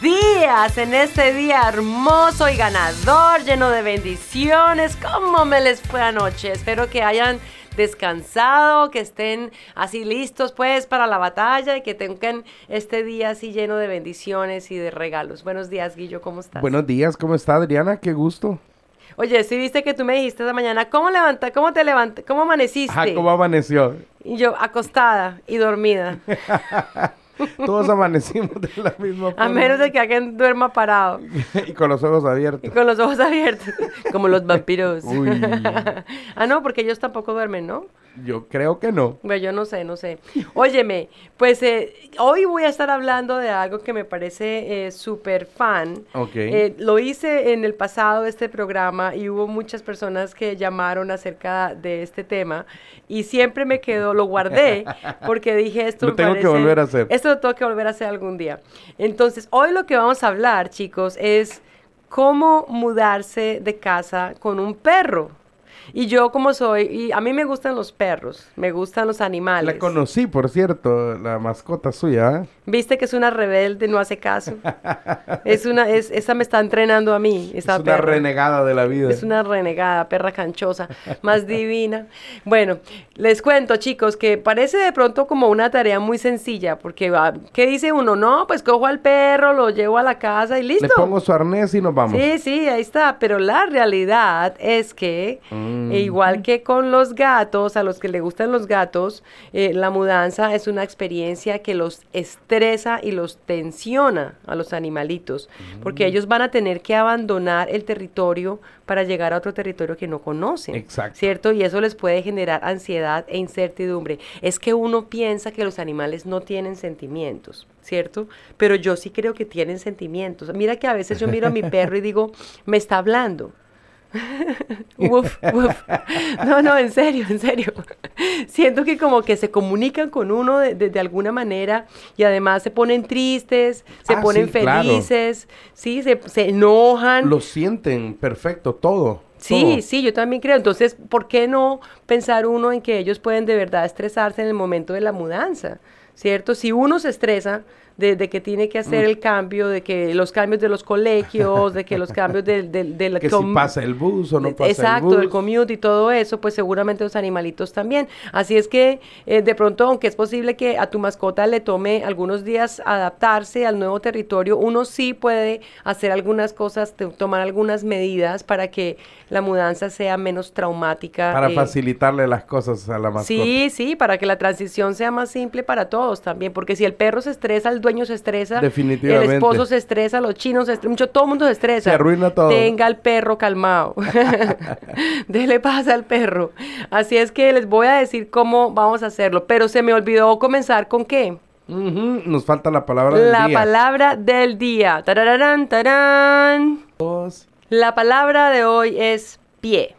días en este día hermoso y ganador, lleno de bendiciones. ¿Cómo me les fue anoche? Espero que hayan descansado, que estén así listos pues para la batalla y que tengan este día así lleno de bendiciones y de regalos. Buenos días, Guillo, ¿cómo estás? Buenos días, ¿cómo está Adriana? Qué gusto. Oye, sí viste que tú me dijiste esta mañana, ¿cómo levanta, cómo te levantas, cómo amaneciste? Ajá, ¿cómo amaneció? Y yo acostada y dormida. Todos amanecimos de la misma forma. A menos de que alguien duerma parado. y con los ojos abiertos. Y con los ojos abiertos. Como los vampiros. Uy. ah, no, porque ellos tampoco duermen, ¿no? Yo creo que no. Bueno, yo no sé, no sé. Óyeme, pues eh, hoy voy a estar hablando de algo que me parece eh, súper fan. Ok. Eh, lo hice en el pasado este programa y hubo muchas personas que llamaron acerca de este tema y siempre me quedó, lo guardé porque dije esto Lo me tengo que volver a hacer. Esto lo tengo que volver a hacer algún día. Entonces, hoy lo que vamos a hablar, chicos, es cómo mudarse de casa con un perro. Y yo como soy, y a mí me gustan los perros, me gustan los animales. La conocí, por cierto, la mascota suya. ¿eh? Viste que es una rebelde, no hace caso. es una, es, esa me está entrenando a mí, Es una perra. renegada de la vida. Es una renegada, perra canchosa, más divina. Bueno, les cuento, chicos, que parece de pronto como una tarea muy sencilla, porque va- ¿qué dice uno? No, pues cojo al perro, lo llevo a la casa y listo. Le pongo su arnés y nos vamos. Sí, sí, ahí está. Pero la realidad es que, Mm. E igual que con los gatos, a los que le gustan los gatos, eh, la mudanza es una experiencia que los estresa y los tensiona a los animalitos, Mm. porque ellos van a tener que abandonar el territorio para llegar a otro territorio que no conocen. Exacto. ¿Cierto? Y eso les puede generar ansiedad e incertidumbre. Es que uno piensa que los animales no tienen sentimientos, ¿cierto? Pero yo sí creo que tienen sentimientos. Mira que a veces yo miro a mi perro y digo, me está hablando. Uf, uf. No, no, en serio, en serio. Siento que como que se comunican con uno de, de- de alguna manera y además se ponen tristes, se Ah, ponen sí, claro. felices, sí, se, se enojan. Lo sienten perfecto, todo. Sí, todo. sí, yo también creo. Entonces, ¿por qué no pensar uno en que ellos pueden de verdad estresarse en el momento de la mudanza? ¿Cierto? Si uno se estresa de, de que tiene que Mm. hacer el cambio, de que los cambios de los colegios, de que los cambios del... del, del Que si pasa el bus o no pasa Exacto, el bus. el commute y todo eso, pues seguramente los animalitos también. Así es que eh, de pronto, aunque es posible que a tu mascota le tome algunos días adaptarse al nuevo territorio, uno sí puede hacer algunas cosas, tomar algunas medidas para que la mudanza sea menos traumática. Para eh, facilitarle las cosas a la mascota. Sí, sí, para que la transición sea más simple para todos también, porque si el perro se estresa, el dueño se estresa, el Definitivamente. esposo se estresa, los chinos se estresan, mucho, todo el mundo se estresa. Se arruina todo. Tenga al perro calmado. Dele paz al perro. Así es que les voy a decir cómo vamos a hacerlo, pero se me olvidó comenzar con qué? Nos falta la palabra del La día. palabra del día. Tarararán, tarán. Dos, La palabra de hoy es pie.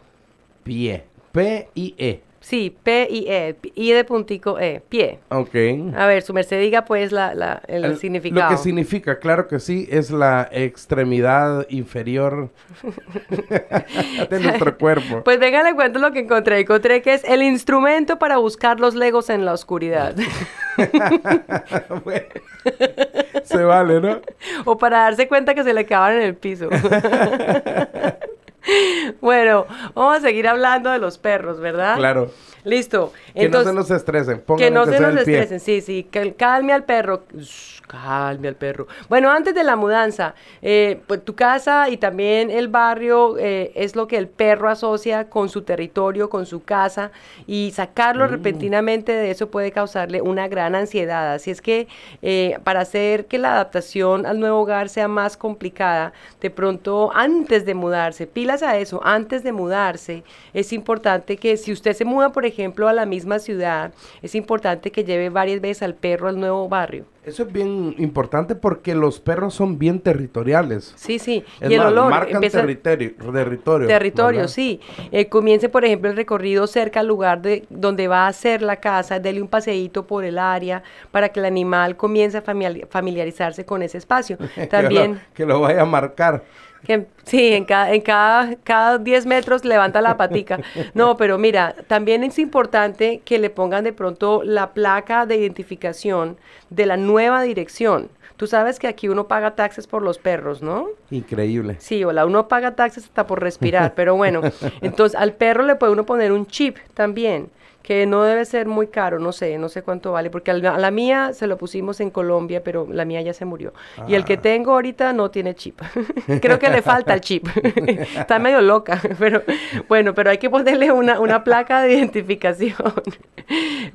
Pie. P-I-E. Sí, P y E, I de puntico E, pie. Ok. A ver, su merced diga pues la, la- el, El- significado. Lo que significa, claro que sí, es la extremidad inferior de nuestro cuerpo. Pues venga, le cuento lo que encontré. Encontré que es el instrumento para buscar los legos en la oscuridad. Bueno, se vale, ¿no? o para darse cuenta que se le acaban en el piso. bueno, vamos a seguir hablando de los perros, ¿verdad? Claro. Listo. Que no se nos estresen. Que no se nos estresen, sí, sí, cal- calme al perro. Shh, Calme al perro. Bueno, antes de la mudanza, eh, pues tu casa y también el barrio eh, es lo que el perro asocia con su territorio, con su casa, y sacarlo Mm. repentinamente de eso puede causarle una gran ansiedad. Así es que eh, para hacer que la adaptación al nuevo hogar sea más complicada, de pronto antes de mudarse, pilas a eso, antes de mudarse, es importante que si usted se muda, por ejemplo, a la misma ciudad, es importante que lleve varias veces al perro al nuevo barrio. Eso es bien importante porque los perros son bien territoriales. Sí, sí. Es y el más, olor marcan territorio. Territorio, Territorio, ¿verdad? sí. Eh, comience, por ejemplo, el recorrido cerca al lugar de donde va a ser la casa, dele un paseíto por el área para que el animal comience a familiar- familiarizarse con ese espacio. Que También, lo, que lo vaya a marcar. Que, sí, en cada, en cada, cada 10 metros levanta la patica. No, pero mira, también es importante que le pongan de pronto la placa de identificación de la nueva dirección. Tú sabes que aquí uno paga taxes por los perros, ¿no? Increíble. Sí, hola, uno paga taxes hasta por respirar, pero bueno, entonces al perro le puede uno poner un chip también, que no debe ser muy caro, no sé, no sé cuánto vale, porque a la mía se lo pusimos en Colombia, pero la mía ya se murió. Y el que Ah. tengo ahorita no tiene chip. Creo que le falta el chip. Está medio loca, pero bueno, pero hay que ponerle una, una placa de identificación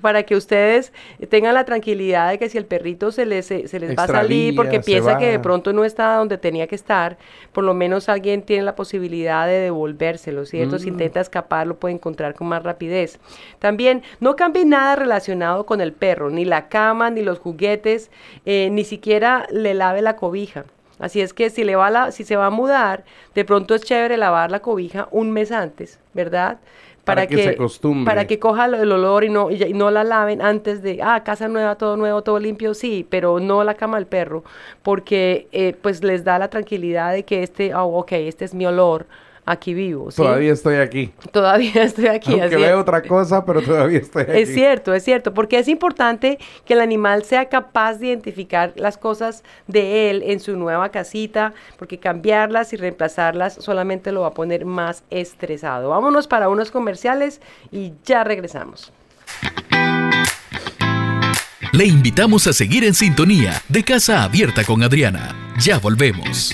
para que ustedes tengan la tranquilidad de que si el perrito se les, se se les va a salir porque piensa que de pronto no está donde tenía que estar, por lo menos alguien tiene la posibilidad de devolvérselo, ¿cierto? Si Mm. intenta escapar, lo puede encontrar con más rapidez. También, no cambie nada relacionado con el perro, ni la cama, ni los juguetes, eh, ni siquiera le lave la cobija. Así es que si, le va la, si se va a mudar, de pronto es chévere lavar la cobija un mes antes, ¿verdad? Para que se acostumbre. Para que coja el olor y no, y, y no la laven antes de, ah, casa nueva, todo nuevo, todo limpio, sí, pero no la cama del perro, porque eh, pues les da la tranquilidad de que este, oh, ok, este es mi olor, aquí vivo, ¿sí? Todavía estoy aquí. Todavía estoy aquí. Aunque así veo es. otra cosa, pero todavía estoy aquí. Es cierto, es cierto, porque es importante que el animal sea capaz de identificar las cosas de él en su nueva casita, porque cambiarlas y reemplazarlas solamente lo va a poner más estresado. Vámonos para unos comerciales y ya regresamos. Le invitamos a seguir en sintonía de Casa Abierta con Adriana. Ya volvemos.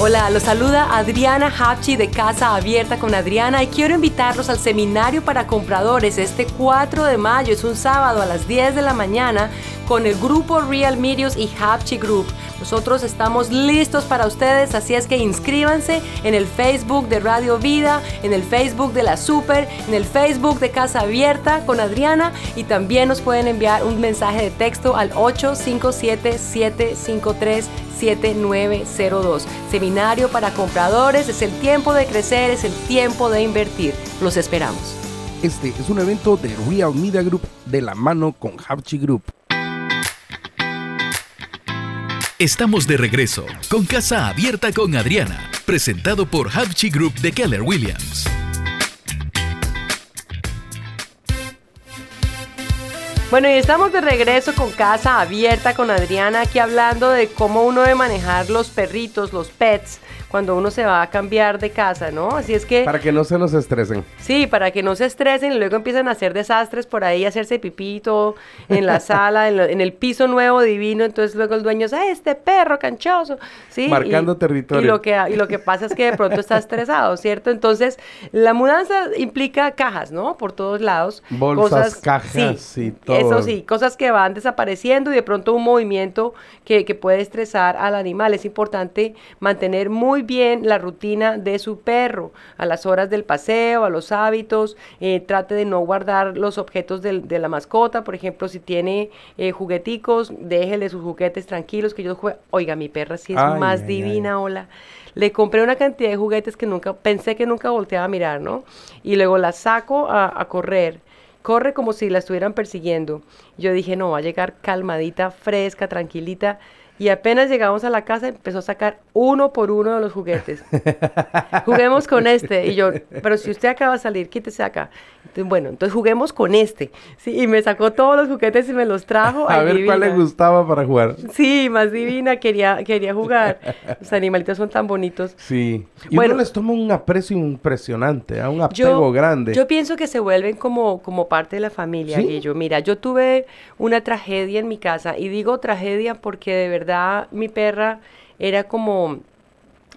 Hola, los saluda Adriana Hapchi de Casa Abierta con Adriana y quiero invitarlos al seminario para compradores este 4 de mayo, es un sábado a las 10 de la mañana con el grupo Real Medios y Hapchi Group. Nosotros estamos listos para ustedes, así es que inscríbanse en el Facebook de Radio Vida, en el Facebook de La Super, en el Facebook de Casa Abierta con Adriana y también nos pueden enviar un mensaje de texto al 857-753-7902. Seminario para compradores, es el tiempo de crecer, es el tiempo de invertir. Los esperamos. Este es un evento de Real Media Group de la mano con Havchi Group. Estamos de regreso con Casa Abierta con Adriana, presentado por Havchi Group de Keller Williams. Bueno, y estamos de regreso con Casa Abierta con Adriana, aquí hablando de cómo uno debe manejar los perritos, los pets, cuando uno se va a cambiar de casa, ¿no? Así es que... Para que no se nos estresen. Sí, para que no se estresen y luego empiezan a hacer desastres por ahí, hacerse todo en la sala, en, lo- en el piso nuevo divino. Entonces luego el dueño dice, ¡ay, este perro canchoso! ¿Sí? Marcando y, territorio. Y lo, que, y lo que pasa es que de pronto está estresado, ¿cierto? Entonces la mudanza implica cajas, ¿no? Por todos lados. Bolsas, cajas y todo. Eso sí, cosas que van desapareciendo y de pronto un movimiento que, que puede estresar al animal. Es importante mantener muy bien la rutina de su perro a las horas del paseo, a los hábitos. eh, trate de no guardar los objetos de la mascota. Por ejemplo, si tiene eh, jugueticos, déjele sus juguetes tranquilos que jueguen. Oiga, mi perra sí es Ay, más ay, divina, hola. Le compré una cantidad de juguetes que nunca, pensé que nunca volteaba a mirar, ¿no? Y luego la saco a, a correr. Corre como si la estuvieran persiguiendo. Yo dije, no, va a llegar calmadita, fresca, tranquilita. Y apenas llegamos a la casa, empezó a sacar uno por uno de los juguetes. Juguemos con este. Y yo, pero si usted acaba de salir, quítese acá. Entonces, bueno, entonces juguemos con este. Sí, y me sacó todos los juguetes y me los trajo. A Ay, ver cuál le divina. gustaba para jugar. Sí, más divina, quería, quería jugar. Los animalitos son tan bonitos. Sí. Y Bueno. uno les toma un aprecio impresionante, a un apego Yo, grande. yo pienso que se vuelven como, como parte de la familia, ¿Sí? Guillo. Mira, yo tuve una tragedia en mi casa y digo tragedia porque de verdad mi perra era como,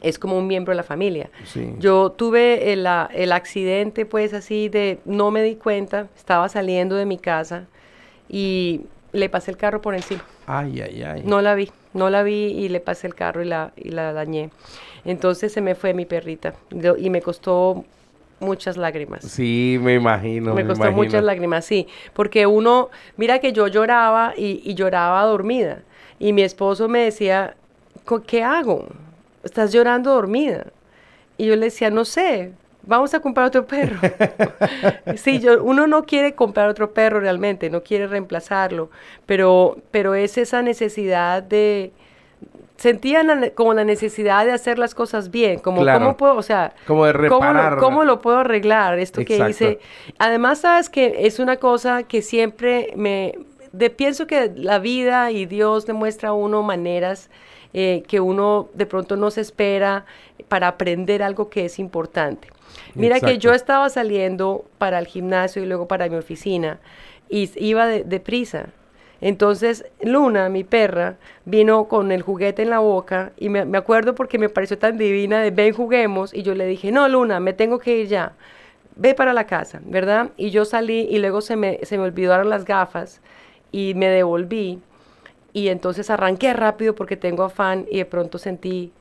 es como un miembro de la familia. Sí. Yo tuve el, a- el accidente pues así de, no me di cuenta, estaba saliendo de mi casa y le pasé el carro por encima. Ay, ay, ay. No la vi, no la vi y le pasé el carro y la, y la dañé. Entonces se me fue mi perrita Yo- y me costó muchas lágrimas. Sí, me imagino. me me costó imagino. muchas lágrimas, sí, porque uno, mira que yo lloraba y, y lloraba dormida y mi esposo me decía, "Co- ¿qué hago? Estás llorando dormida. Y yo le decía, no sé, vamos a comprar otro perro. sí, yo, uno no quiere comprar otro perro realmente, no quiere reemplazarlo, pero, pero es esa necesidad de... Sentía la como la necesidad de hacer las cosas bien, como Claro. cómo puedo, o sea, Como de ¿cómo reparar. lo, cómo lo puedo arreglar? Esto que hice. Además, sabes que es una cosa que siempre me... De, pienso que la vida y Dios demuestra a uno maneras eh, que uno de pronto no se espera para aprender algo que es importante. Mira que yo estaba saliendo para el gimnasio y luego para mi oficina y iba de, deprisa. Entonces Luna, mi perra, vino con el juguete en la boca y me, me acuerdo porque me pareció tan divina de ven juguemos y yo le dije, no Luna, me tengo que ir ya, ve para la casa, ¿verdad? Y yo salí y luego se me, se me olvidaron las gafas y me devolví y entonces arranqué rápido porque tengo afán y de pronto sentí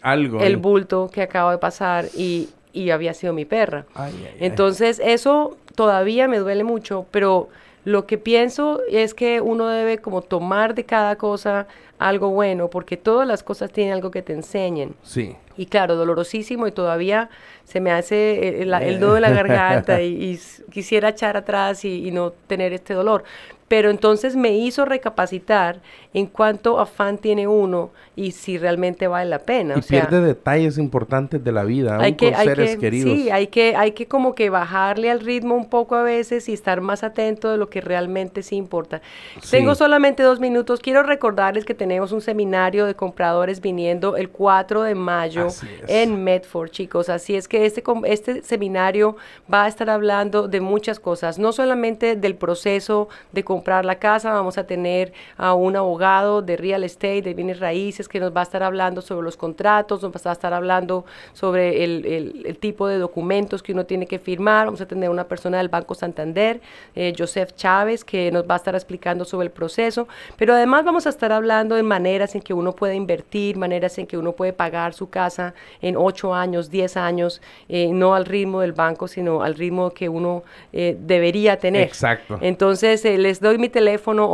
Algo. el ahí. bulto que acaba de pasar y, y había sido mi perra. Ay, ay, ay. Entonces, eso todavía me duele mucho, pero lo que pienso es que uno debe como tomar de cada cosa algo bueno, porque todas las cosas tienen algo que te enseñen. Sí. Y claro, dolorosísimo y todavía se me hace el, el nudo de la garganta y, quisiera echar atrás y, y no tener este dolor. Pero entonces me hizo recapacitar en cuánto afán tiene uno y si realmente vale la pena. Y o sea, pierde detalles importantes de la vida, aún hay que, con hay seres que, queridos. sí, hay que, hay que como que bajarle al ritmo un poco a veces y estar más atento de lo que realmente sí importa. Sí. Tengo solamente dos minutos. Quiero recordarles que tenemos un seminario de compradores viniendo el 4 de mayo en Medford, chicos. Así es que este, este seminario va a estar hablando de muchas cosas, no solamente del proceso de comprar la casa, vamos a tener a un abogado de real estate, de bienes raíces, que nos va a estar hablando sobre los contratos, nos va a estar hablando sobre el, el- el tipo de documentos que uno tiene que firmar. Vamos a tener una persona del Banco Santander, eh, Joseph Chávez, que nos va a estar explicando sobre el proceso. Pero además vamos a estar hablando de maneras en que uno puede invertir, maneras en que uno puede pagar su casa en 8 años, 10 años, eh, no al ritmo del banco, sino al ritmo que uno eh, debería tener. Exacto. Entonces, les doy mi teléfono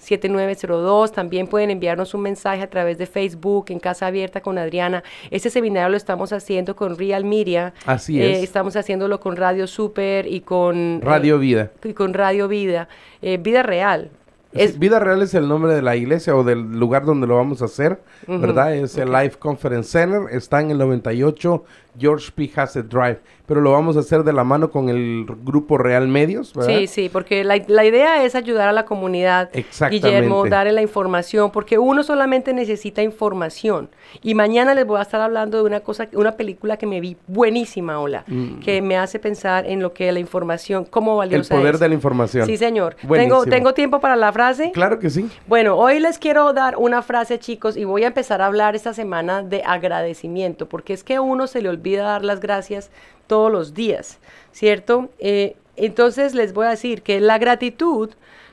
857-753-7902. También pueden enviarnos un mensaje a través de Facebook en Casa Abierta con Adriana. Este seminario lo estamos haciendo con Real Media. Así Eh, es. Estamos haciéndolo con Radio Super y con... Radio eh, Vida. y con Radio Vida. Eh, vida Real. Es, Vida Real es el nombre de la iglesia o del lugar donde lo vamos a hacer, ¿verdad? Es el Life Conference Center, está en el 98 George P. Hassett Drive, pero lo vamos a hacer de la mano con el grupo Real Medios, ¿verdad? Sí, sí, porque la, la idea es ayudar a la comunidad. Guillermo, darle la información, porque uno solamente necesita información. Y mañana les voy a estar hablando de una cosa, una película que me vi buenísima, hola, que me hace pensar en lo que la información, cómo Mm. El valiosa poder es. de la información. Sí, señor. Tengo, tengo tiempo para la frase. Claro que sí. Bueno, hoy les quiero dar una frase, chicos, y voy a empezar a hablar esta semana de agradecimiento, porque es que a uno se le olvida dar las gracias todos los días, ¿cierto? Eh, entonces les voy a decir que la gratitud,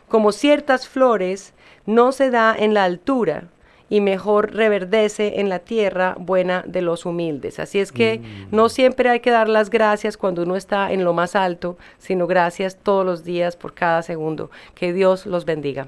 como ciertas flores, no se da en la altura y mejor reverdece en la tierra buena de los humildes. Así es que no siempre hay que dar las gracias cuando uno está en lo más alto, sino gracias todos los días por cada segundo. Que Dios los bendiga.